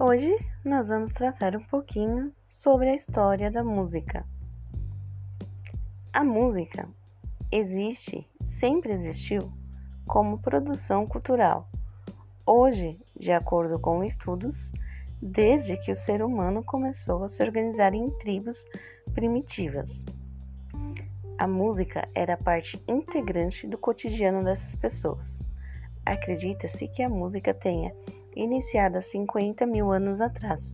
Hoje nós vamos tratar um pouquinho sobre a história da música. A música existe, sempre existiu, como produção cultural. Hoje, de acordo com estudos, desde que o ser humano começou a se organizar em tribos primitivas. A música era parte integrante do cotidiano dessas pessoas. Acredita-se que a música tenha iniciado há 50 mil anos atrás,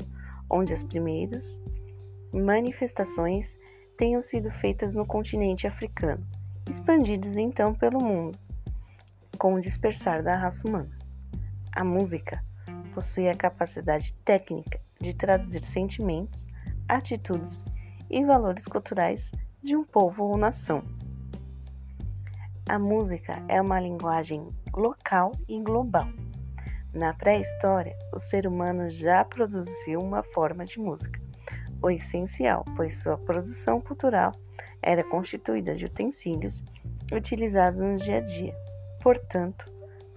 onde as primeiras manifestações tenham sido feitas no continente africano, expandidos então pelo mundo, com o dispersar da raça humana. A música possui a capacidade técnica de traduzir sentimentos, atitudes e valores culturais de um povo ou nação. A música é uma linguagem local e global. Na pré-história, o ser humano já produziu uma forma de música, o essencial, pois sua produção cultural era constituída de utensílios utilizados no dia a dia. Portanto,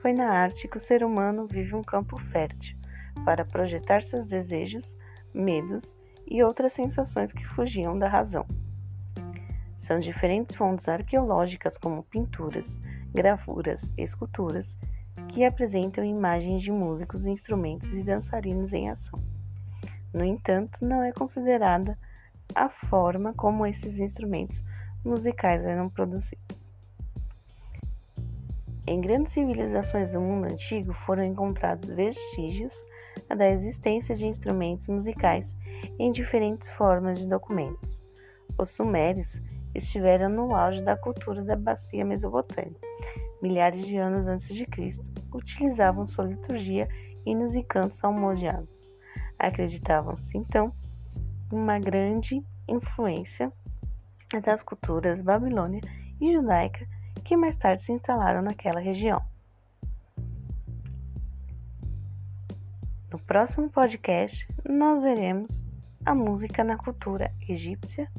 foi na arte que o ser humano vive um campo fértil para projetar seus desejos, medos e outras sensações que fugiam da razão. São diferentes fontes arqueológicas, como pinturas, gravuras, esculturas, que apresentam imagens de músicos, instrumentos e dançarinos em ação. No entanto, não é considerada a forma como esses instrumentos musicais eram produzidos. Em grandes civilizações do mundo antigo foram encontrados vestígios da existência de instrumentos musicais em diferentes formas de documentos. Os sumérios estiveram no auge da cultura da bacia mesopotâmica. Milhares de anos antes de Cristo, utilizavam sua liturgia hinos e cantos salmodiados. Acreditavam-se, então, uma grande influência das culturas babilônia e judaica que mais tarde se instalaram naquela região. No próximo podcast, nós veremos a música na cultura egípcia,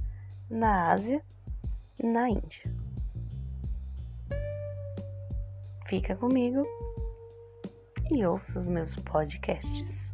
na Ásia na Índia. Fica comigo e ouça os meus podcasts.